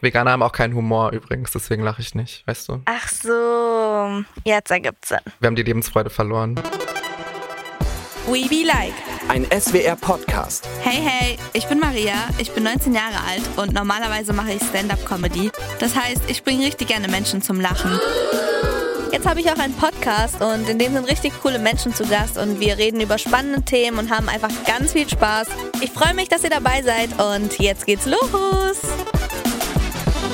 Veganer haben auch keinen Humor übrigens, deswegen lache ich nicht, weißt du? Ach so, jetzt ergibt's Sinn. Wir haben die Lebensfreude verloren. We Be Like. Ein SWR-Podcast. Hey, hey, ich bin Maria, ich bin 19 Jahre alt und normalerweise mache ich Stand-up-Comedy. Das heißt, ich bringe richtig gerne Menschen zum Lachen. Jetzt habe ich auch einen Podcast und in dem sind richtig coole Menschen zu Gast und wir reden über spannende Themen und haben einfach ganz viel Spaß. Ich freue mich, dass ihr dabei seid und jetzt geht's los.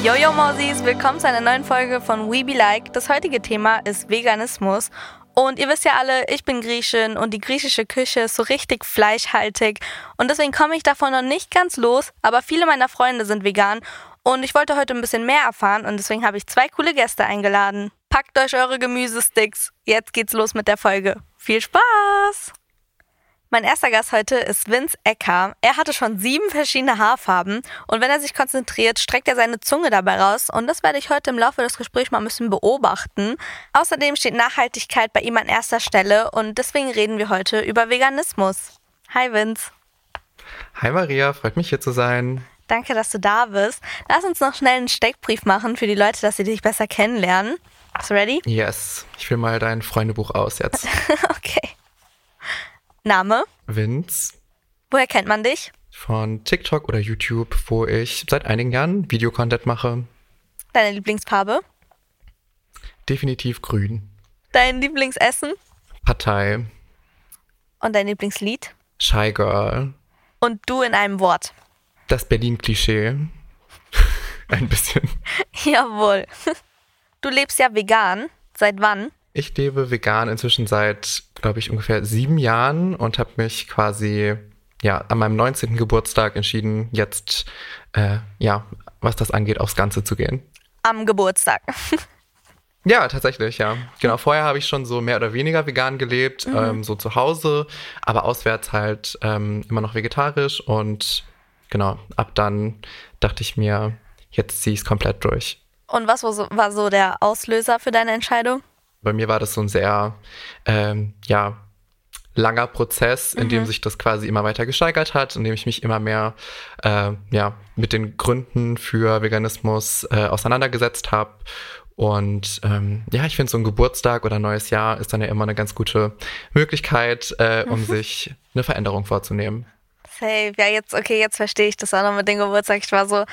Jojo Mausis, willkommen zu einer neuen Folge von We Be Like. Das heutige Thema ist Veganismus. Und ihr wisst ja alle, ich bin Griechin und die griechische Küche ist so richtig fleischhaltig. Und deswegen komme ich davon noch nicht ganz los, aber viele meiner Freunde sind vegan. Und ich wollte heute ein bisschen mehr erfahren und deswegen habe ich zwei coole Gäste eingeladen. Packt euch eure Gemüsesticks. Jetzt geht's los mit der Folge. Viel Spaß! Mein erster Gast heute ist Vince Ecker. Er hatte schon sieben verschiedene Haarfarben und wenn er sich konzentriert, streckt er seine Zunge dabei raus und das werde ich heute im Laufe des Gesprächs mal ein bisschen beobachten. Außerdem steht Nachhaltigkeit bei ihm an erster Stelle und deswegen reden wir heute über Veganismus. Hi Vince. Hi Maria, freut mich hier zu sein. Danke, dass du da bist. Lass uns noch schnell einen Steckbrief machen für die Leute, dass sie dich besser kennenlernen. Bist du ready? Yes, ich will mal dein Freundebuch aus jetzt. okay. Name? Vince. Woher kennt man dich? Von TikTok oder YouTube, wo ich seit einigen Jahren Videocontent mache. Deine Lieblingsfarbe? Definitiv grün. Dein Lieblingsessen? Partei. Und dein Lieblingslied? Shy Girl. Und du in einem Wort? Das Berlin-Klischee. Ein bisschen. Jawohl. Du lebst ja vegan. Seit wann? Ich lebe vegan inzwischen seit, glaube ich, ungefähr sieben Jahren und habe mich quasi ja an meinem 19. Geburtstag entschieden, jetzt äh, ja, was das angeht, aufs Ganze zu gehen. Am Geburtstag. Ja, tatsächlich, ja. Genau, vorher habe ich schon so mehr oder weniger vegan gelebt, mhm. ähm, so zu Hause, aber auswärts halt ähm, immer noch vegetarisch und genau, ab dann dachte ich mir, jetzt ziehe ich es komplett durch. Und was war so, war so der Auslöser für deine Entscheidung? Bei mir war das so ein sehr, ähm, ja, langer Prozess, in mhm. dem sich das quasi immer weiter gesteigert hat, in dem ich mich immer mehr äh, ja, mit den Gründen für Veganismus äh, auseinandergesetzt habe. Und ähm, ja, ich finde, so ein Geburtstag oder ein neues Jahr ist dann ja immer eine ganz gute Möglichkeit, äh, um sich eine Veränderung vorzunehmen. Safe. Ja, jetzt, okay, jetzt verstehe ich das auch noch mit dem Geburtstag. Ich war so,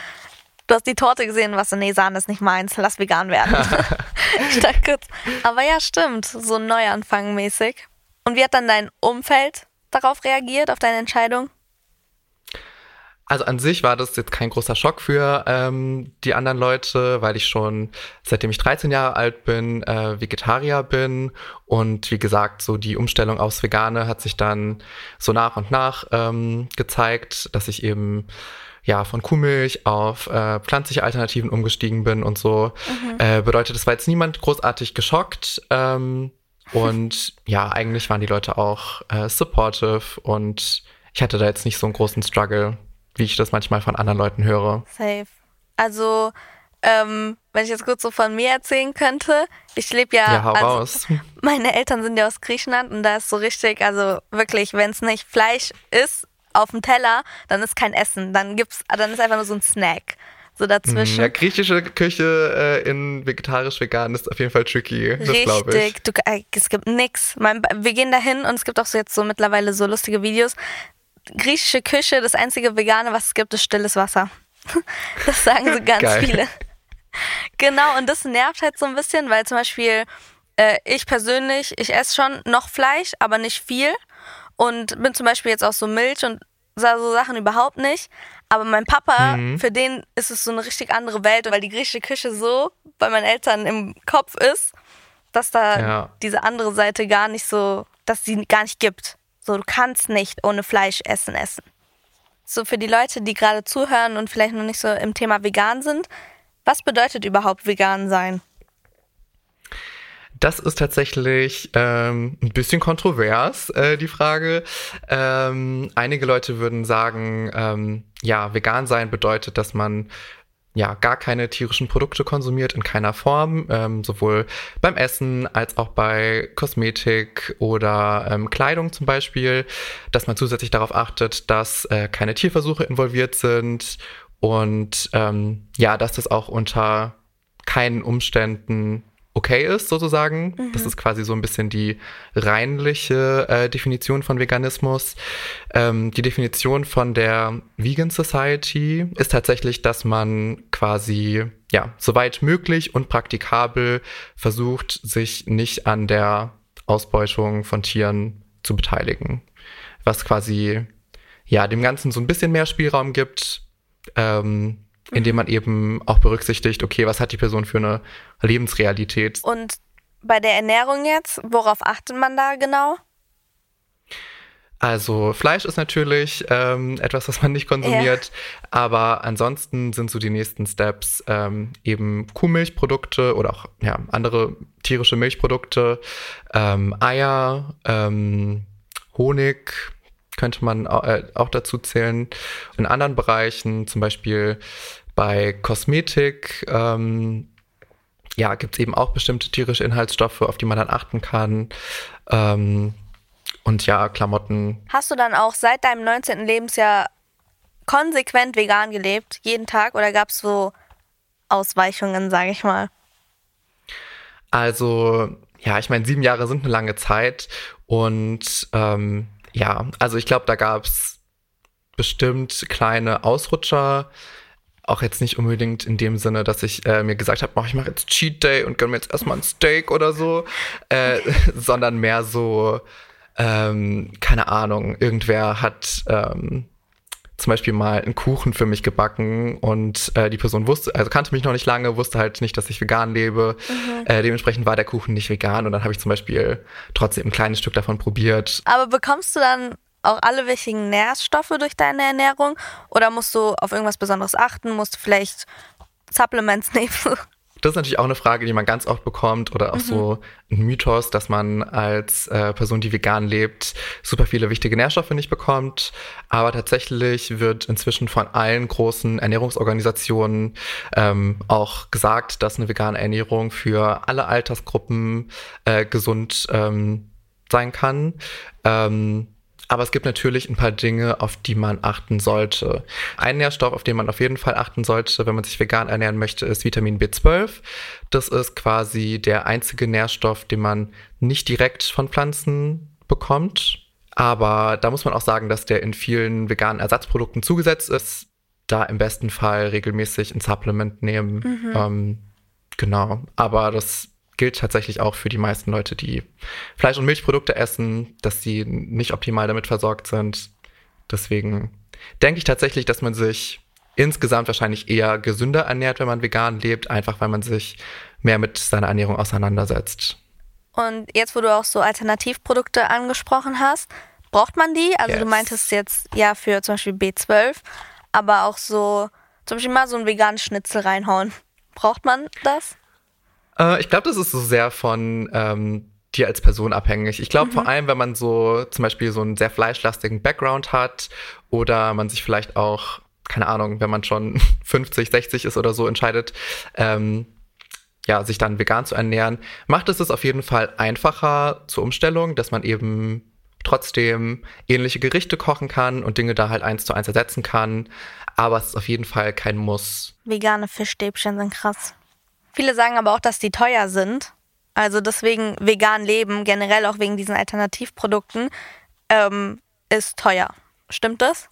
du hast die Torte gesehen was so, nee, Sahne ist nicht meins, lass vegan werden. ich dachte kurz, aber ja, stimmt, so ein Neuanfang mäßig. Und wie hat dann dein Umfeld darauf reagiert, auf deine Entscheidung? Also an sich war das jetzt kein großer Schock für ähm, die anderen Leute, weil ich schon seitdem ich 13 Jahre alt bin, äh, Vegetarier bin. Und wie gesagt, so die Umstellung aufs Vegane hat sich dann so nach und nach ähm, gezeigt, dass ich eben ja von Kuhmilch auf äh, pflanzliche Alternativen umgestiegen bin und so. Mhm. Äh, bedeutet, es war jetzt niemand großartig geschockt. Ähm, und ja, eigentlich waren die Leute auch äh, supportive und ich hatte da jetzt nicht so einen großen Struggle wie ich das manchmal von anderen Leuten höre. Safe. Also, ähm, wenn ich jetzt kurz so von mir erzählen könnte, ich lebe ja. Ja, hau also, raus. Meine Eltern sind ja aus Griechenland und da ist so richtig, also wirklich, wenn es nicht Fleisch ist auf dem Teller, dann ist kein Essen. Dann gibt's, dann ist einfach nur so ein Snack. So dazwischen. Ja, griechische Küche äh, in vegetarisch-vegan ist auf jeden Fall tricky. Richtig. Du, äh, es gibt nix. Mein, wir gehen dahin und es gibt auch so jetzt so mittlerweile so lustige Videos griechische Küche, das einzige Vegane, was es gibt, ist stilles Wasser. Das sagen so ganz Geil. viele. Genau, und das nervt halt so ein bisschen, weil zum Beispiel äh, ich persönlich, ich esse schon noch Fleisch, aber nicht viel. Und bin zum Beispiel jetzt auch so Milch und so Sachen überhaupt nicht. Aber mein Papa, mhm. für den ist es so eine richtig andere Welt, weil die griechische Küche so bei meinen Eltern im Kopf ist, dass da ja. diese andere Seite gar nicht so, dass sie gar nicht gibt. So, du kannst nicht ohne Fleisch essen essen. So für die Leute, die gerade zuhören und vielleicht noch nicht so im Thema vegan sind, was bedeutet überhaupt vegan sein? Das ist tatsächlich ähm, ein bisschen kontrovers, äh, die Frage. Ähm, einige Leute würden sagen, ähm, ja, vegan sein bedeutet, dass man ja gar keine tierischen Produkte konsumiert in keiner Form, ähm, sowohl beim Essen als auch bei Kosmetik oder ähm, Kleidung zum Beispiel, dass man zusätzlich darauf achtet, dass äh, keine Tierversuche involviert sind Und ähm, ja, dass das auch unter keinen Umständen okay ist, sozusagen. Mhm. Das ist quasi so ein bisschen die reinliche äh, Definition von Veganismus. Ähm, die Definition von der Vegan Society ist tatsächlich, dass man quasi, ja, soweit möglich und praktikabel versucht, sich nicht an der Ausbeutung von Tieren zu beteiligen. Was quasi, ja, dem Ganzen so ein bisschen mehr Spielraum gibt. Ähm, indem man eben auch berücksichtigt, okay, was hat die Person für eine Lebensrealität. Und bei der Ernährung jetzt, worauf achtet man da genau? Also Fleisch ist natürlich ähm, etwas, was man nicht konsumiert, ja. aber ansonsten sind so die nächsten Steps ähm, eben Kuhmilchprodukte oder auch ja, andere tierische Milchprodukte, ähm, Eier, ähm, Honig könnte man äh, auch dazu zählen. In anderen Bereichen, zum Beispiel bei Kosmetik, ähm, ja, gibt es eben auch bestimmte tierische Inhaltsstoffe, auf die man dann achten kann. Ähm, und ja, Klamotten. Hast du dann auch seit deinem 19. Lebensjahr konsequent vegan gelebt, jeden Tag, oder gab es so Ausweichungen, sage ich mal? Also, ja, ich meine, sieben Jahre sind eine lange Zeit und ähm, ja, also ich glaube, da gab es bestimmt kleine Ausrutscher, auch jetzt nicht unbedingt in dem Sinne, dass ich äh, mir gesagt habe, oh, ich mache jetzt Cheat Day und gönne mir jetzt erstmal ein Steak oder so, äh, sondern mehr so, ähm, keine Ahnung, irgendwer hat ähm, zum Beispiel mal einen Kuchen für mich gebacken und äh, die Person wusste, also kannte mich noch nicht lange, wusste halt nicht, dass ich vegan lebe. Mhm. Äh, dementsprechend war der Kuchen nicht vegan und dann habe ich zum Beispiel trotzdem ein kleines Stück davon probiert. Aber bekommst du dann auch alle wichtigen Nährstoffe durch deine Ernährung? Oder musst du auf irgendwas Besonderes achten? Musst du vielleicht Supplements nehmen? Das ist natürlich auch eine Frage, die man ganz oft bekommt oder auch mhm. so ein Mythos, dass man als äh, Person, die vegan lebt, super viele wichtige Nährstoffe nicht bekommt. Aber tatsächlich wird inzwischen von allen großen Ernährungsorganisationen ähm, auch gesagt, dass eine vegane Ernährung für alle Altersgruppen äh, gesund ähm, sein kann. Ähm, aber es gibt natürlich ein paar Dinge, auf die man achten sollte. Ein Nährstoff, auf den man auf jeden Fall achten sollte, wenn man sich vegan ernähren möchte, ist Vitamin B12. Das ist quasi der einzige Nährstoff, den man nicht direkt von Pflanzen bekommt. Aber da muss man auch sagen, dass der in vielen veganen Ersatzprodukten zugesetzt ist. Da im besten Fall regelmäßig ein Supplement nehmen. Mhm. Ähm, genau. Aber das gilt tatsächlich auch für die meisten Leute, die Fleisch- und Milchprodukte essen, dass sie nicht optimal damit versorgt sind. Deswegen denke ich tatsächlich, dass man sich insgesamt wahrscheinlich eher gesünder ernährt, wenn man vegan lebt, einfach weil man sich mehr mit seiner Ernährung auseinandersetzt. Und jetzt, wo du auch so Alternativprodukte angesprochen hast, braucht man die? Also yes. du meintest jetzt ja für zum Beispiel B12, aber auch so zum Beispiel mal so ein veganes Schnitzel reinhauen. Braucht man das? Äh, ich glaube, das ist so sehr von ähm, dir als Person abhängig. Ich glaube mhm. vor allem, wenn man so zum Beispiel so einen sehr fleischlastigen Background hat oder man sich vielleicht auch, keine Ahnung, wenn man schon 50, 60 ist oder so, entscheidet, ähm, ja, sich dann vegan zu ernähren, macht es es auf jeden Fall einfacher zur Umstellung, dass man eben trotzdem ähnliche Gerichte kochen kann und Dinge da halt eins zu eins ersetzen kann. Aber es ist auf jeden Fall kein Muss. Vegane Fischstäbchen sind krass. Viele sagen aber auch, dass die teuer sind. Also deswegen vegan leben, generell auch wegen diesen Alternativprodukten, ähm, ist teuer. Stimmt das?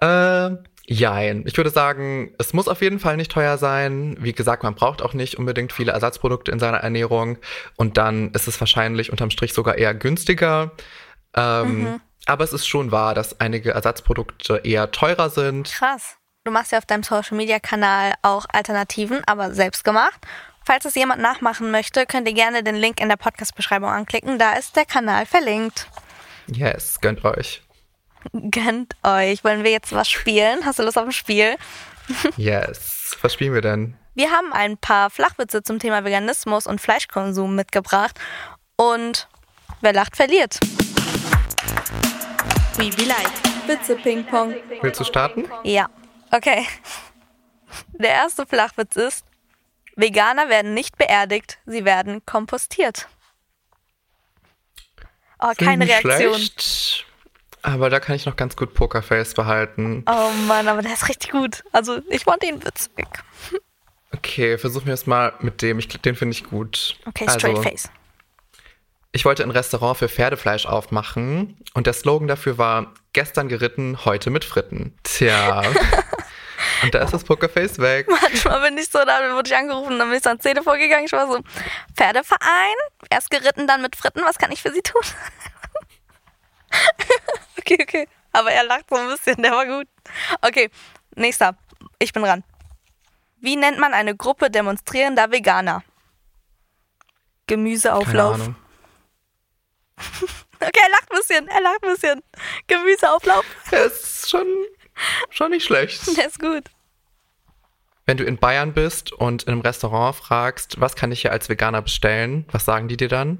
Äh, jein. Ich würde sagen, es muss auf jeden Fall nicht teuer sein. Wie gesagt, man braucht auch nicht unbedingt viele Ersatzprodukte in seiner Ernährung. Und dann ist es wahrscheinlich unterm Strich sogar eher günstiger. Ähm, mhm. Aber es ist schon wahr, dass einige Ersatzprodukte eher teurer sind. Krass. Du machst ja auf deinem Social Media Kanal auch Alternativen, aber selbst gemacht. Falls es jemand nachmachen möchte, könnt ihr gerne den Link in der Podcast-Beschreibung anklicken. Da ist der Kanal verlinkt. Yes, gönnt euch. Gönnt euch. Wollen wir jetzt was spielen? Hast du Lust auf ein Spiel? yes. Was spielen wir denn? Wir haben ein paar Flachwitze zum Thema Veganismus und Fleischkonsum mitgebracht. Und wer lacht, verliert. We be like. Witze Ping-Pong. Willst du starten? Ja. Okay. Der erste Flachwitz ist, Veganer werden nicht beerdigt, sie werden kompostiert. Oh, keine Reaktion. Schlecht. Aber da kann ich noch ganz gut Pokerface behalten. Oh Mann, aber der ist richtig gut. Also ich fand den witzig. Okay, versuchen wir es mal mit dem. Ich, den finde ich gut. Okay, straight also, face. Ich wollte ein Restaurant für Pferdefleisch aufmachen und der Slogan dafür war gestern geritten, heute mit Fritten. Tja. und da ist das Pokerface weg. Manchmal bin ich so, da wurde ich angerufen, dann bin ich so ans Telefon gegangen. Ich war so, Pferdeverein, erst geritten, dann mit Fritten, was kann ich für Sie tun? okay, okay. Aber er lacht so ein bisschen, der war gut. Okay, nächster. Ich bin dran. Wie nennt man eine Gruppe demonstrierender Veganer? Gemüseauflauf. Keine Ahnung. Okay, er lacht ein bisschen, er lacht ein bisschen. Gemüseauflauf. Der ist schon, schon nicht schlecht. Der ist gut. Wenn du in Bayern bist und in einem Restaurant fragst, was kann ich hier als Veganer bestellen, was sagen die dir dann?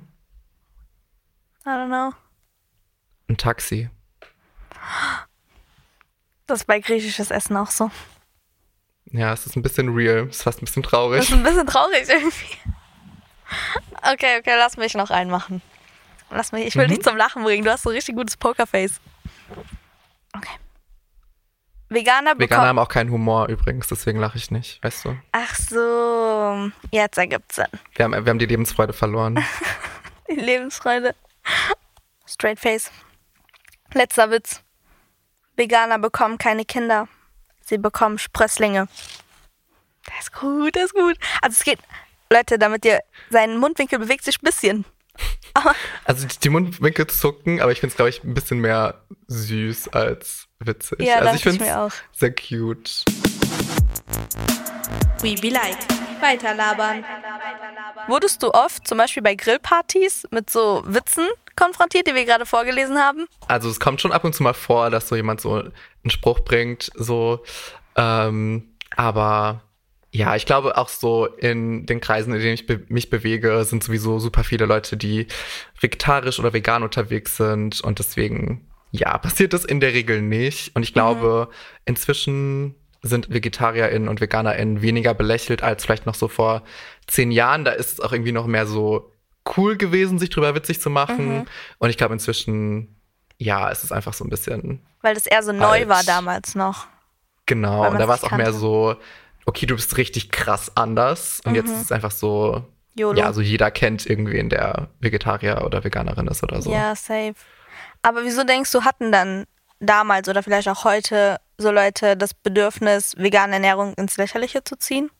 I don't know. Ein Taxi. Das ist bei griechisches Essen auch so. Ja, es ist ein bisschen real. Es ist fast ein bisschen Das traurig. ist ein bisschen traurig irgendwie. Okay, okay, lass mich noch einen machen. Lass mich, ich will Mhm. dich zum Lachen bringen. Du hast so ein richtig gutes Pokerface. Okay. Veganer bekommen. Veganer haben auch keinen Humor übrigens, deswegen lache ich nicht, weißt du? Ach so, jetzt ergibt's Sinn. Wir haben, wir haben die Lebensfreude verloren. Die Lebensfreude. Straight face. Letzter Witz. Veganer bekommen keine Kinder. Sie bekommen Sprösslinge. Das ist gut, das ist gut. Also es geht, Leute, damit ihr, sein Mundwinkel bewegt sich ein bisschen. Aber Also die Mundwinkel zucken, aber ich finde es, glaube ich, ein bisschen mehr süß als witzig. Ja, also ich finde mir auch. es sehr cute. We be like. Weiterlabern. wurdest du oft, zum Beispiel bei Grillpartys, mit so Witzen konfrontiert, die wir gerade vorgelesen haben? Also es kommt schon ab und zu mal vor, dass so jemand so einen Spruch bringt, so, ähm, aber ja, ich glaube auch so in den Kreisen, in denen ich be mich bewege, sind sowieso super viele Leute, die vegetarisch oder vegan unterwegs sind und deswegen, ja, passiert das in der Regel nicht. Und ich glaube, inzwischen sind VegetarierInnen und VeganerInnen weniger belächelt als vielleicht noch so vor zehn Jahren. Da ist es auch irgendwie noch mehr so cool gewesen, sich drüber witzig zu machen. Und ich glaube, inzwischen, ja, es ist einfach so ein bisschen Weil das eher so neu Alt. war damals noch. Genau, und da war es auch mehr so, okay, du bist richtig krass anders. Und jetzt ist es einfach so, YOLO. ja, so jeder kennt irgendwen, der Vegetarier oder Veganerin ist oder so. Ja, safe. Aber wieso denkst du, hatten dann damals oder vielleicht auch heute so Leute das Bedürfnis, vegane Ernährung ins Lächerliche zu ziehen?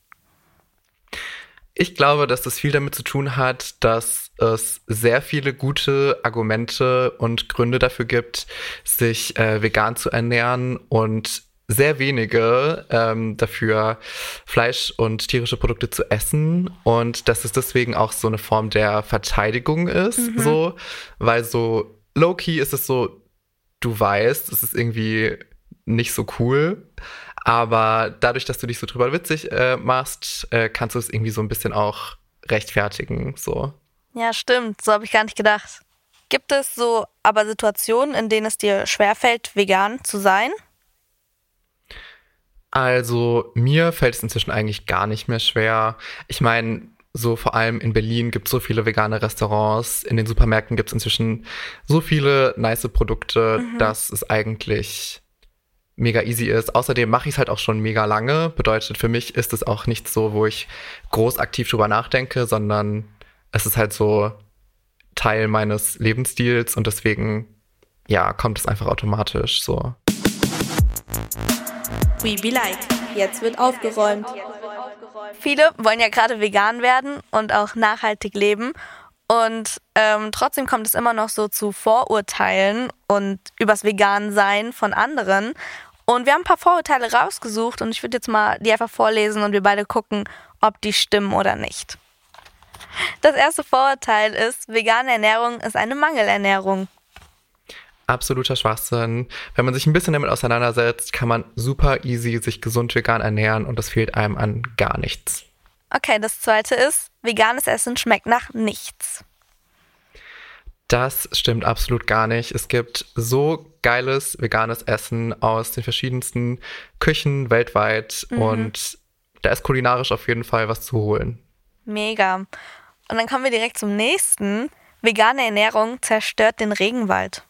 Ich glaube, dass das viel damit zu tun hat, dass es sehr viele gute Argumente und Gründe dafür gibt, sich äh, vegan zu ernähren und sehr wenige ähm, dafür Fleisch und tierische Produkte zu essen und dass es deswegen auch so eine Form der Verteidigung ist, so, weil so low-key ist es so, du weißt, es ist irgendwie nicht so cool, aber dadurch, dass du dich so drüber witzig äh, machst, äh, kannst du es irgendwie so ein bisschen auch rechtfertigen, so. Ja, stimmt. So habe ich gar nicht gedacht. Gibt es so aber Situationen, in denen es dir schwerfällt, vegan zu sein? Also mir fällt es inzwischen eigentlich gar nicht mehr schwer. Ich meine, so vor allem in Berlin gibt es so viele vegane Restaurants. In den Supermärkten gibt es inzwischen so viele nice Produkte, dass es eigentlich mega easy ist. Außerdem mache ich es halt auch schon mega lange. Bedeutet, für mich ist es auch nicht so, wo ich groß aktiv drüber nachdenke, sondern es ist halt so Teil meines Lebensstils und deswegen, ja, kommt es einfach automatisch so. We be like. Jetzt wird aufgeräumt. Viele wollen ja gerade vegan werden und auch nachhaltig leben. Und ähm, trotzdem kommt es immer noch so zu Vorurteilen und übers Vegan-Sein von anderen. Und wir haben ein paar Vorurteile rausgesucht und ich würde jetzt mal die einfach vorlesen und wir beide gucken, ob die stimmen oder nicht. Das erste Vorurteil ist, vegane Ernährung ist eine Mangelernährung. Absoluter Schwachsinn. Wenn man sich ein bisschen damit auseinandersetzt, kann man super easy sich gesund vegan ernähren und das fehlt einem an gar nichts. Okay, das zweite ist, veganes Essen schmeckt nach nichts. Das stimmt absolut gar nicht. Es gibt so geiles veganes Essen aus den verschiedensten Küchen weltweit und da ist kulinarisch auf jeden Fall was zu holen. Mega. Und dann kommen wir direkt zum nächsten. Vegane Ernährung zerstört den Regenwald.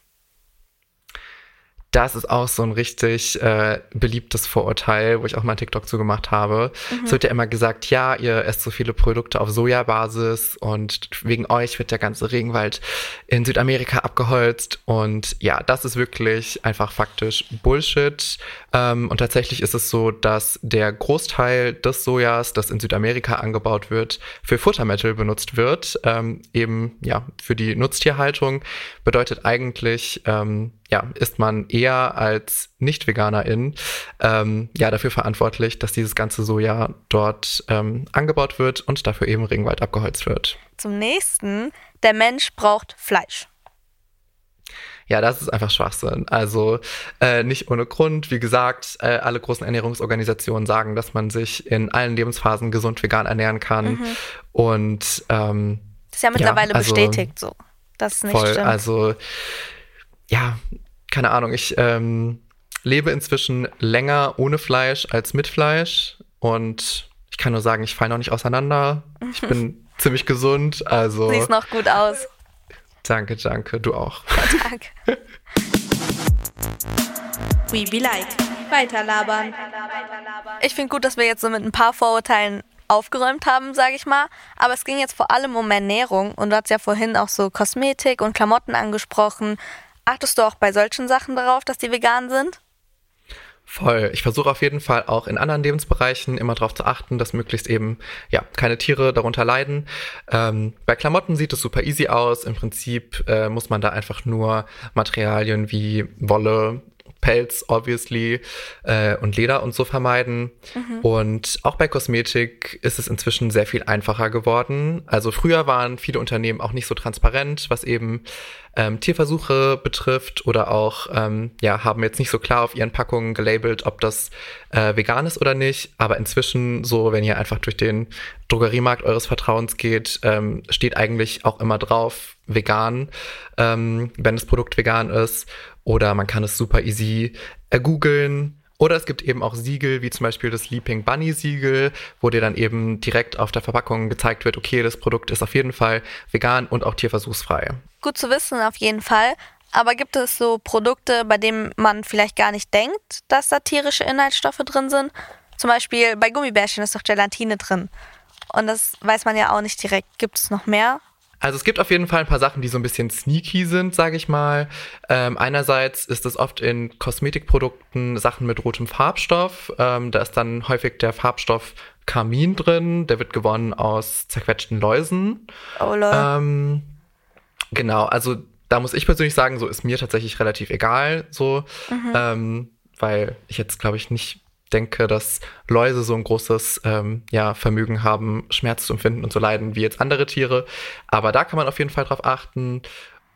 Das ist auch so ein richtig äh, beliebtes Vorurteil, wo ich auch mal TikTok zugemacht habe. Mhm. Es wird ja immer gesagt, ja, ihr esst so viele Produkte auf Sojabasis und wegen euch wird der ganze Regenwald in Südamerika abgeholzt. Und ja, das ist wirklich einfach faktisch Bullshit. Ähm, und tatsächlich ist es so, dass der Großteil des Sojas, das in Südamerika angebaut wird, für Futtermittel benutzt wird. Ähm, eben ja für die Nutztierhaltung bedeutet eigentlich ähm, ja, ist man eher als Nicht-Veganerin ähm, ja dafür verantwortlich, dass dieses ganze Soja dort ähm, angebaut wird und dafür eben Regenwald abgeholzt wird. Zum nächsten, der Mensch braucht Fleisch. Ja, das ist einfach Schwachsinn. Also äh, nicht ohne Grund. Wie gesagt, äh, alle großen Ernährungsorganisationen sagen, dass man sich in allen Lebensphasen gesund vegan ernähren kann. Mhm. Und ähm, das ist ja mittlerweile ja, also, bestätigt so. Das ist nicht voll, stimmt. Also ja, keine Ahnung, ich ähm, lebe inzwischen länger ohne Fleisch als mit Fleisch und ich kann nur sagen, ich falle noch nicht auseinander. Ich bin ziemlich gesund, also. Siehst noch gut aus. Danke, danke, du auch. danke. We be like. Weiterlabern. Ich finde gut, dass wir jetzt so mit ein paar Vorurteilen aufgeräumt haben, sage ich mal. Aber es ging jetzt vor allem um Ernährung und du hast ja vorhin auch so Kosmetik und Klamotten angesprochen. Achtest du auch bei solchen Sachen darauf, dass die vegan sind? Voll. Ich versuche auf jeden Fall auch in anderen Lebensbereichen immer darauf zu achten, dass möglichst eben ja keine Tiere darunter leiden. Ähm, bei Klamotten sieht es super easy aus. Im Prinzip äh, muss man da einfach nur Materialien wie Wolle, Pelz, obviously, äh, und Leder und so vermeiden. Mhm. Und auch bei Kosmetik ist es inzwischen sehr viel einfacher geworden. Also früher waren viele Unternehmen auch nicht so transparent, was eben ähm, Tierversuche betrifft oder auch, ähm, ja, haben jetzt nicht so klar auf ihren Packungen gelabelt, ob das äh, vegan ist oder nicht. Aber inzwischen so, wenn ihr einfach durch den Drogeriemarkt eures Vertrauens geht, ähm, steht eigentlich auch immer drauf, vegan, ähm, wenn das Produkt vegan ist. Oder man kann es super easy ergoogeln. Oder es gibt eben auch Siegel, wie zum Beispiel das Sleeping Bunny Siegel, wo dir dann eben direkt auf der Verpackung gezeigt wird, okay, das Produkt ist auf jeden Fall vegan und auch tierversuchsfrei. Gut zu wissen, auf jeden Fall. Aber gibt es so Produkte, bei denen man vielleicht gar nicht denkt, dass da tierische Inhaltsstoffe drin sind? Zum Beispiel bei Gummibärchen ist doch Gelatine drin. Und das weiß man ja auch nicht direkt. Gibt es noch mehr? Also es gibt auf jeden Fall ein paar Sachen, die so ein bisschen sneaky sind, sage ich mal. Ähm, einerseits ist es oft in Kosmetikprodukten Sachen mit rotem Farbstoff. Ähm, da ist dann häufig der Farbstoff Kamin drin. Der wird gewonnen aus zerquetschten Läusen. Oh Lord. Ähm, genau, also da muss ich persönlich sagen, so ist mir tatsächlich relativ egal, so, mhm. ähm, weil ich jetzt glaube ich nicht denke, dass Läuse so ein großes ähm, ja, Vermögen haben, Schmerz zu empfinden und zu leiden wie jetzt andere Tiere. Aber da kann man auf jeden Fall drauf achten.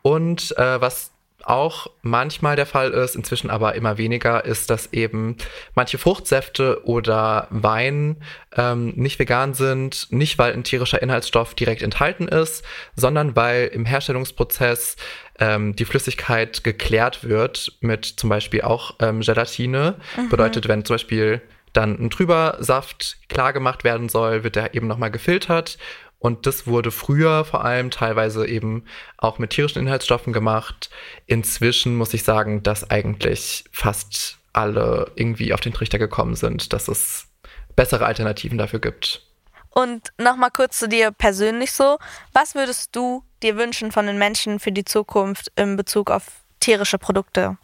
Und äh, was auch manchmal der Fall ist, inzwischen aber immer weniger, ist, dass eben manche Fruchtsäfte oder Wein ähm, nicht vegan sind, nicht weil ein tierischer Inhaltsstoff direkt enthalten ist, sondern weil im Herstellungsprozess ähm, die Flüssigkeit geklärt wird mit zum Beispiel auch ähm, Gelatine. Mhm. Bedeutet, wenn zum Beispiel dann ein trüber Saft klar gemacht werden soll, wird der eben nochmal gefiltert und das wurde früher vor allem teilweise eben auch mit tierischen Inhaltsstoffen gemacht. Inzwischen muss ich sagen, dass eigentlich fast alle irgendwie auf den Trichter gekommen sind, dass es bessere Alternativen dafür gibt. Und nochmal kurz zu dir persönlich so. Was würdest du dir wünschen von den Menschen für die Zukunft in Bezug auf tierische Produkte?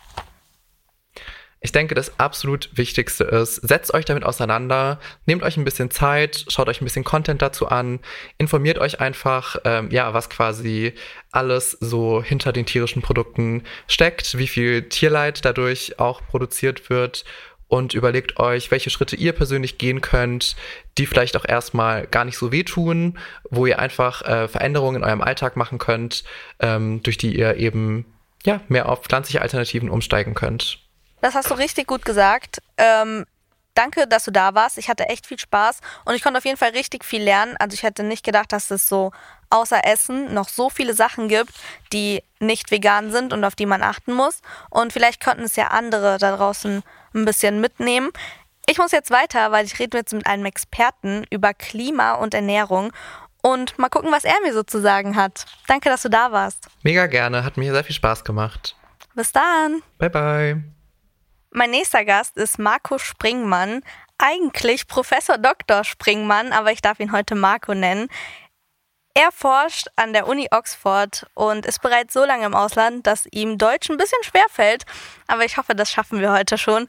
Ich denke, das absolut Wichtigste ist, setzt euch damit auseinander, nehmt euch ein bisschen Zeit, schaut euch ein bisschen Content dazu an, informiert euch einfach, ähm, ja, was quasi alles so hinter den tierischen Produkten steckt, wie viel Tierleid dadurch auch produziert wird und überlegt euch, welche Schritte ihr persönlich gehen könnt, die vielleicht auch erstmal gar nicht so wehtun, wo ihr einfach äh, Veränderungen in eurem Alltag machen könnt, ähm, durch die ihr eben ja mehr auf pflanzliche Alternativen umsteigen könnt. Das hast du richtig gut gesagt. Ähm, danke, dass du da warst. Ich hatte echt viel Spaß und ich konnte auf jeden Fall richtig viel lernen. Also ich hätte nicht gedacht, dass es so außer Essen noch so viele Sachen gibt, die nicht vegan sind und auf die man achten muss. Und vielleicht könnten es ja andere da draußen ein bisschen mitnehmen. Ich muss jetzt weiter, weil ich rede jetzt mit einem Experten über Klima und Ernährung und mal gucken, was er mir so zu sagen hat. Danke, dass du da warst. Mega gerne, hat mir sehr viel Spaß gemacht. Bis dann. Bye bye. Mein nächster Gast ist Marco Springmann, eigentlich Professor Dr. Springmann, aber ich darf ihn heute Marco nennen. Er forscht an der Uni Oxford und ist bereits so lange im Ausland, dass ihm Deutsch ein bisschen schwer fällt. Aber ich hoffe, das schaffen wir heute schon.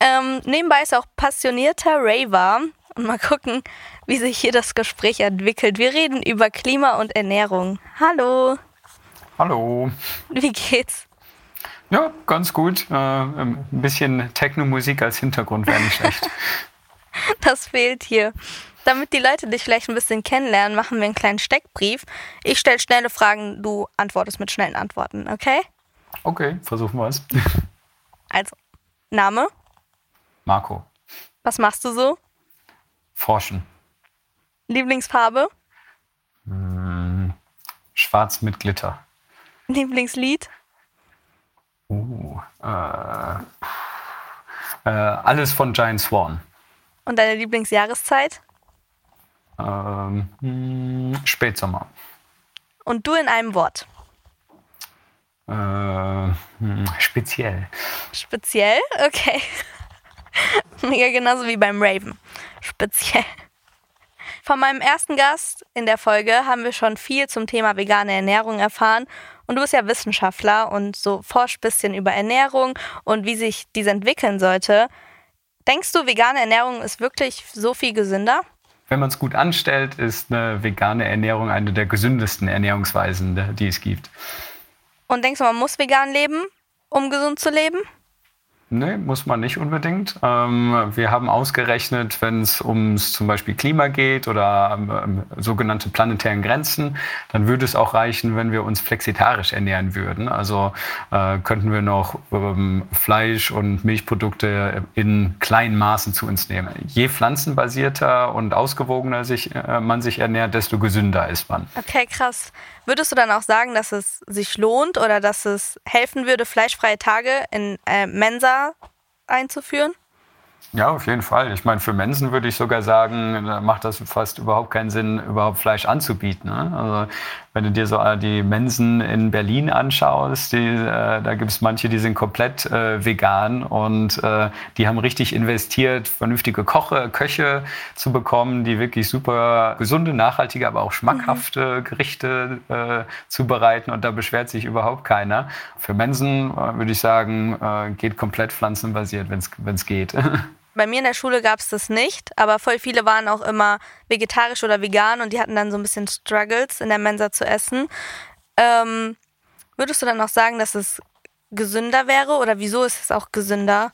Ähm, nebenbei ist er auch passionierter Raver. Und mal gucken, wie sich hier das Gespräch entwickelt. Wir reden über Klima und Ernährung. Hallo. Hallo. Wie geht's? Ja, ganz gut. Äh, ein bisschen Techno-Musik als Hintergrund wäre nicht schlecht. das fehlt hier. Damit die Leute dich vielleicht ein bisschen kennenlernen, machen wir einen kleinen Steckbrief. Ich stelle schnelle Fragen, du antwortest mit schnellen Antworten, okay? Okay, versuchen wir es. Also, Name? Marco. Was machst du so? Forschen. Lieblingsfarbe? Hm, schwarz mit Glitter. Lieblingslied? Uh, äh, äh, alles von Giant Swan. Und deine Lieblingsjahreszeit? Ähm, hm, Spätsommer. Und du in einem Wort? Äh, hm, speziell. Speziell? Okay. ja, genauso wie beim Raven. Speziell. Von meinem ersten Gast in der Folge haben wir schon viel zum Thema vegane Ernährung erfahren. Und du bist ja Wissenschaftler und so forschst ein bisschen über Ernährung und wie sich diese entwickeln sollte. Denkst du, vegane Ernährung ist wirklich so viel gesünder? Wenn man es gut anstellt, ist eine vegane Ernährung eine der gesündesten Ernährungsweisen, die es gibt. Und denkst du, man muss vegan leben, um gesund zu leben? Nee, muss man nicht unbedingt. Ähm, wir haben ausgerechnet, wenn es ums zum Beispiel Klima geht oder ähm, sogenannte planetären Grenzen, dann würde es auch reichen, wenn wir uns flexitarisch ernähren würden. Also äh, könnten wir noch ähm, Fleisch und Milchprodukte in kleinen Maßen zu uns nehmen. Je pflanzenbasierter und ausgewogener sich, äh, man sich ernährt, desto gesünder ist man. Okay, krass. Würdest du dann auch sagen, dass es sich lohnt oder dass es helfen würde, fleischfreie Tage in äh, Mensa einzuführen? Ja, auf jeden Fall. Ich meine, für Mensen würde ich sogar sagen, macht das fast überhaupt keinen Sinn, überhaupt Fleisch anzubieten. Ne? Also wenn du dir so äh, die Mensen in Berlin anschaust, die, äh, da gibt es manche, die sind komplett äh, vegan und äh, die haben richtig investiert, vernünftige Koche, Köche zu bekommen, die wirklich super gesunde, nachhaltige, aber auch schmackhafte mhm. Gerichte äh, zubereiten und da beschwert sich überhaupt keiner. Für Mensen äh, würde ich sagen, geht komplett pflanzenbasiert, wenn es geht. Bei mir in der Schule gab es das nicht, aber voll viele waren auch immer vegetarisch oder vegan und die hatten dann so ein bisschen Struggles in der Mensa zu essen. Ähm, würdest du dann auch sagen, dass es gesünder wäre oder wieso ist es auch gesünder?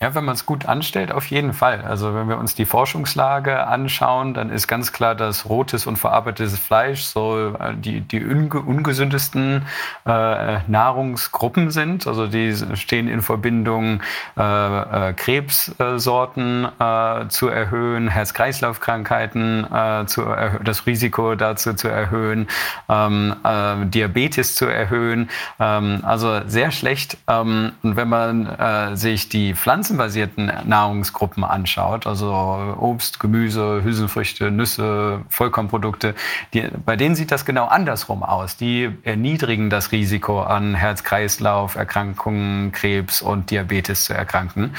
Ja, wenn man es gut anstellt, auf jeden Fall. Also wenn wir uns die Forschungslage anschauen, dann ist ganz klar, dass rotes und verarbeitetes Fleisch so äh, die, die ungesündesten äh, Nahrungsgruppen sind. Also die stehen in Verbindung, äh, äh, Krebssorten äh, zu erhöhen, Herz-Kreislauf-Krankheiten äh, zu das Risiko dazu zu erhöhen, ähm, Diabetes zu erhöhen. Ähm, also sehr schlecht. Ähm, und wenn man sich die Pflanzen pflanzenbasierten Nahrungsgruppen anschaut, also Obst, Gemüse, Hülsenfrüchte, Nüsse, Vollkornprodukte, die, bei denen sieht das genau andersrum aus. Die erniedrigen das Risiko an Herz-Kreislauf-Erkrankungen, Krebs und Diabetes zu erkranken.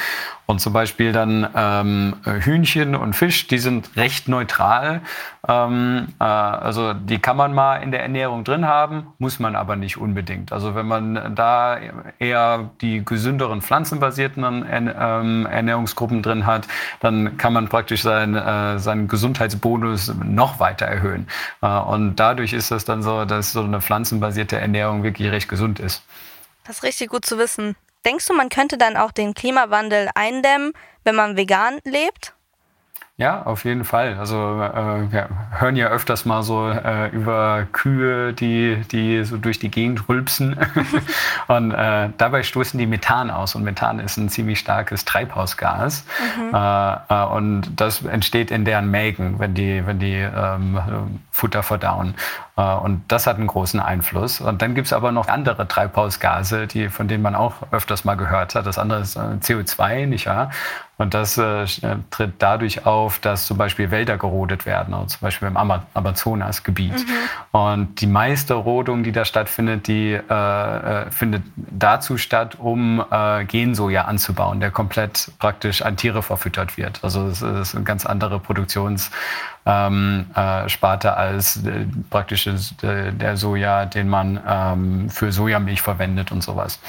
Und zum Beispiel dann ähm, Hühnchen und Fisch, die sind recht neutral. Ähm, äh, also die kann man mal in der Ernährung drin haben, muss man aber nicht unbedingt. Also wenn man da eher die gesünderen pflanzenbasierten ähm, Ernährungsgruppen drin hat, dann kann man praktisch sein, äh, seinen Gesundheitsbonus noch weiter erhöhen. Äh, und dadurch ist es dann so, dass so eine pflanzenbasierte Ernährung wirklich recht gesund ist. Das ist richtig gut zu wissen. Denkst du, man könnte dann auch den Klimawandel eindämmen, wenn man vegan lebt? Ja, auf jeden Fall. Also äh, wir hören ja öfters mal so äh, über Kühe, die, die so durch die Gegend rülpsen. und äh, dabei stoßen die Methan aus. Und Methan ist ein ziemlich starkes Treibhausgas. Mhm. Äh, äh, und das entsteht in deren Mägen, wenn die, wenn die ähm, Futter verdauen. Äh, und das hat einen großen Einfluss. Und dann gibt es aber noch andere Treibhausgase, die, von denen man auch öfters mal gehört hat. Das andere ist äh, CO2, nicht wahr? Und das äh, tritt dadurch auf, dass zum Beispiel Wälder gerodet werden, also zum Beispiel im Amazonasgebiet. Mhm. Und die meiste Rodung, die da stattfindet, die äh, äh, findet dazu statt, um äh, Gensoja anzubauen, der komplett praktisch an Tiere verfüttert wird. Also es ist eine ganz andere Produktions ähm, äh, Sparte als äh, praktisch äh, der Soja, den man ähm, für Sojamilch verwendet und sowas.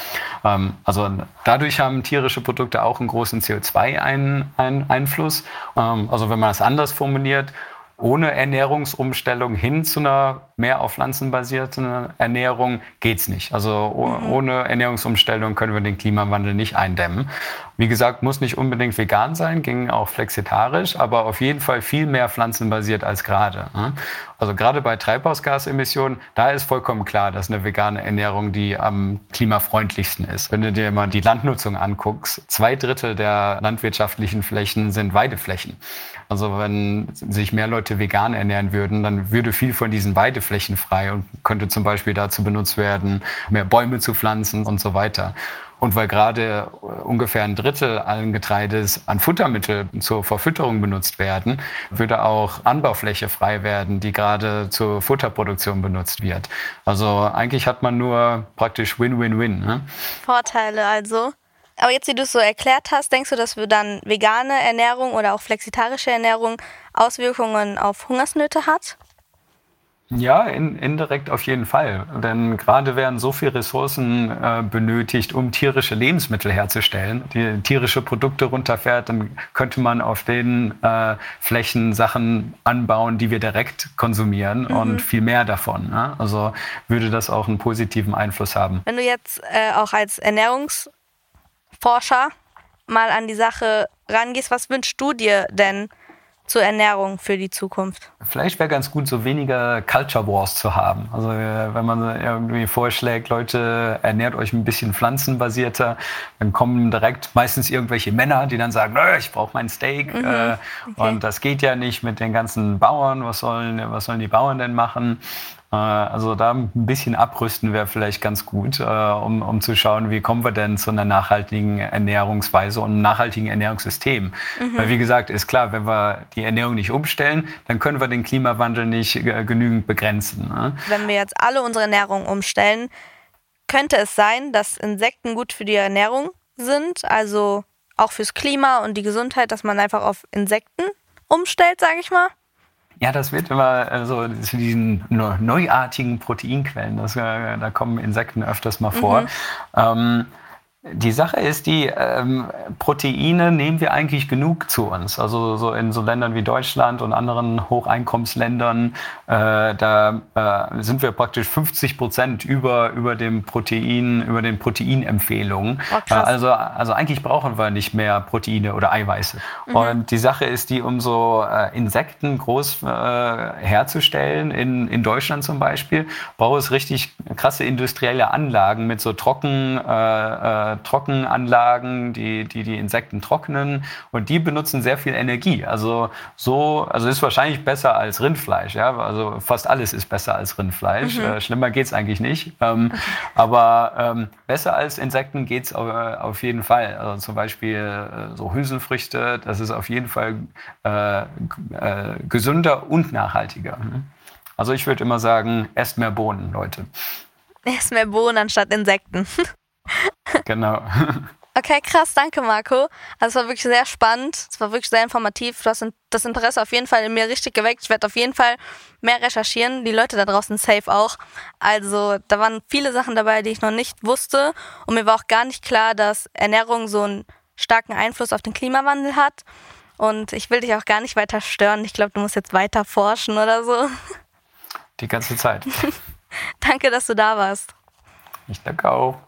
Ähm, also dadurch haben tierische Produkte auch einen großen CO2-Einfluss. Ähm, also wenn man es anders formuliert, ohne Ernährungsumstellung hin zu einer mehr auf pflanzenbasierten Ernährung geht's nicht. Also mhm. ohne Ernährungsumstellung können wir den Klimawandel nicht eindämmen. Wie gesagt, muss nicht unbedingt vegan sein, ging auch flexitarisch, aber auf jeden Fall viel mehr pflanzenbasiert als gerade. Also gerade bei Treibhausgasemissionen, da ist vollkommen klar, dass eine vegane Ernährung die am klimafreundlichsten ist. Wenn du dir mal die Landnutzung anguckst, zwei Drittel der landwirtschaftlichen Flächen sind Weideflächen. Also wenn sich mehr Leute vegan ernähren würden, dann würde viel von diesen Weideflächen frei und könnte zum Beispiel dazu benutzt werden, mehr Bäume zu pflanzen und so weiter. Und weil gerade ungefähr ein Drittel allen Getreides an Futtermittel zur Verfütterung benutzt werden, würde auch Anbaufläche frei werden, die gerade zur Futterproduktion benutzt wird. Also eigentlich hat man nur praktisch Win-Win-Win. Ne? Vorteile also. Aber jetzt, wie du es so erklärt hast, denkst du, dass wir dann vegane Ernährung oder auch flexitarische Ernährung Auswirkungen auf Hungersnöte hat? Ja, in, indirekt auf jeden Fall. Denn gerade werden so viele Ressourcen äh, benötigt, um tierische Lebensmittel herzustellen, die tierische Produkte runterfährt, dann könnte man auf den äh, Flächen Sachen anbauen, die wir direkt konsumieren mhm. und viel mehr davon. Ne? Also würde das auch einen positiven Einfluss haben. Wenn du jetzt äh, auch als Ernährungs Forscher mal an die Sache rangehst, was wünschst du dir denn zur Ernährung für die Zukunft? Vielleicht wäre ganz gut, so weniger Culture Wars zu haben. Also äh, wenn man irgendwie vorschlägt, Leute, ernährt euch ein bisschen pflanzenbasierter, dann kommen direkt meistens irgendwelche Männer, die dann sagen, ich brauche mein Steak mhm. Äh, okay. und das geht ja nicht mit den ganzen Bauern. Was sollen, was sollen die Bauern denn machen? Äh, also da ein bisschen abrüsten wäre vielleicht ganz gut, äh, um, um zu schauen, wie kommen wir denn zu einer nachhaltigen Ernährungsweise und einem nachhaltigen Ernährungssystem. Mhm. Weil wie gesagt, ist klar, wenn wir die Ernährung nicht umstellen, dann können wir den Klimawandel nicht genügend begrenzen. Ne? Wenn wir jetzt alle unsere Ernährung umstellen, könnte es sein, dass Insekten gut für die Ernährung sind, also auch fürs Klima und die Gesundheit, dass man einfach auf Insekten umstellt, sage ich mal? Ja, das wird immer also zu diesen neuartigen Proteinquellen. Das, äh, da kommen Insekten öfters mal vor. Mhm. Ähm, die Sache ist die, ähm, Proteine nehmen wir eigentlich genug zu uns. Also so in so Ländern wie Deutschland und anderen Hocheinkommensländern, äh, da äh, sind wir praktisch 50 Prozent über, über dem Protein, über den Proteinempfehlungen. Oh, äh, also, also eigentlich brauchen wir nicht mehr Proteine oder Eiweiße. Mhm. Und die Sache ist die, um so äh, Insekten groß äh, herzustellen, in, in Deutschland zum Beispiel, braucht es richtig krasse industrielle Anlagen mit so trocken äh, Trockenanlagen, die, die die Insekten trocknen und die benutzen sehr viel Energie. Also so, also ist wahrscheinlich besser als Rindfleisch. Ja, also fast alles ist besser als Rindfleisch. Mhm. Äh, schlimmer geht's eigentlich nicht. Ähm, aber ähm, besser als Insekten geht's auf, auf jeden Fall. Also zum Beispiel äh, so Hülsenfrüchte, das ist auf jeden Fall äh, äh, gesünder und nachhaltiger. Mhm. Also ich würde immer sagen, esst mehr Bohnen, Leute. Esst mehr Bohnen anstatt Insekten. Genau. Okay, krass, danke Marco. Also es war wirklich sehr spannend, es war wirklich sehr informativ. Du hast das Interesse auf jeden Fall in mir richtig geweckt. Ich werde auf jeden Fall mehr recherchieren, die Leute da draußen safe auch. Also da waren viele Sachen dabei, die ich noch nicht wusste und mir war auch gar nicht klar, dass Ernährung so einen starken Einfluss auf den Klimawandel hat. Und ich will dich auch gar nicht weiter stören. Ich glaube, du musst jetzt weiter forschen oder so. Die ganze Zeit. danke, dass du da warst. Ich danke auch.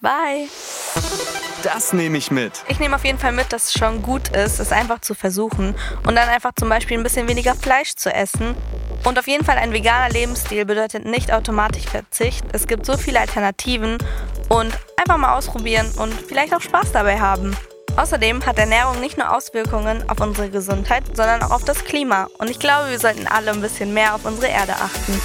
Bye. Das nehme ich mit. Ich nehme auf jeden Fall mit, dass es schon gut ist, es einfach zu versuchen und dann einfach zum Beispiel ein bisschen weniger Fleisch zu essen. Und auf jeden Fall ein veganer Lebensstil bedeutet nicht automatisch Verzicht. Es gibt so viele Alternativen und einfach mal ausprobieren und vielleicht auch Spaß dabei haben. Außerdem hat Ernährung nicht nur Auswirkungen auf unsere Gesundheit, sondern auch auf das Klima. Und ich glaube, wir sollten alle ein bisschen mehr auf unsere Erde achten.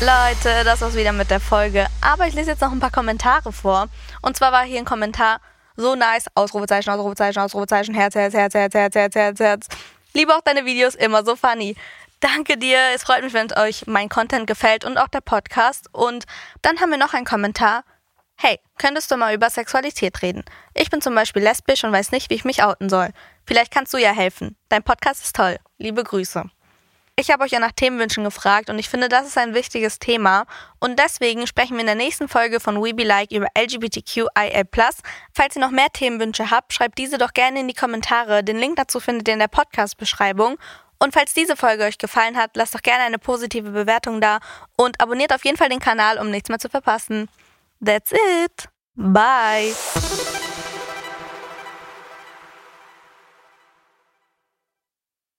Leute, das war's wieder mit der Folge. Aber ich lese jetzt noch ein paar Kommentare vor. Und zwar war hier ein Kommentar so nice. Ausrufezeichen, Ausrufezeichen, Ausrufezeichen, Herz, Herz, Herz, Herz, Herz, Herz, Herz, Herz. Liebe auch deine Videos, immer so funny. Danke dir. Es freut mich, wenn euch mein Content gefällt und auch der Podcast. Und dann haben wir noch einen Kommentar. Hey, könntest du mal über Sexualität reden? Ich bin zum Beispiel lesbisch und weiß nicht, wie ich mich outen soll. Vielleicht kannst du ja helfen. Dein Podcast ist toll. Liebe Grüße. Ich habe euch ja nach Themenwünschen gefragt und ich finde, das ist ein wichtiges Thema. Und deswegen sprechen wir in der nächsten Folge von We Be Like über LGBTQIA. Falls ihr noch mehr Themenwünsche habt, schreibt diese doch gerne in die Kommentare. Den Link dazu findet ihr in der Podcast-Beschreibung. Und falls diese Folge euch gefallen hat, lasst doch gerne eine positive Bewertung da und abonniert auf jeden Fall den Kanal, um nichts mehr zu verpassen. That's it. Bye.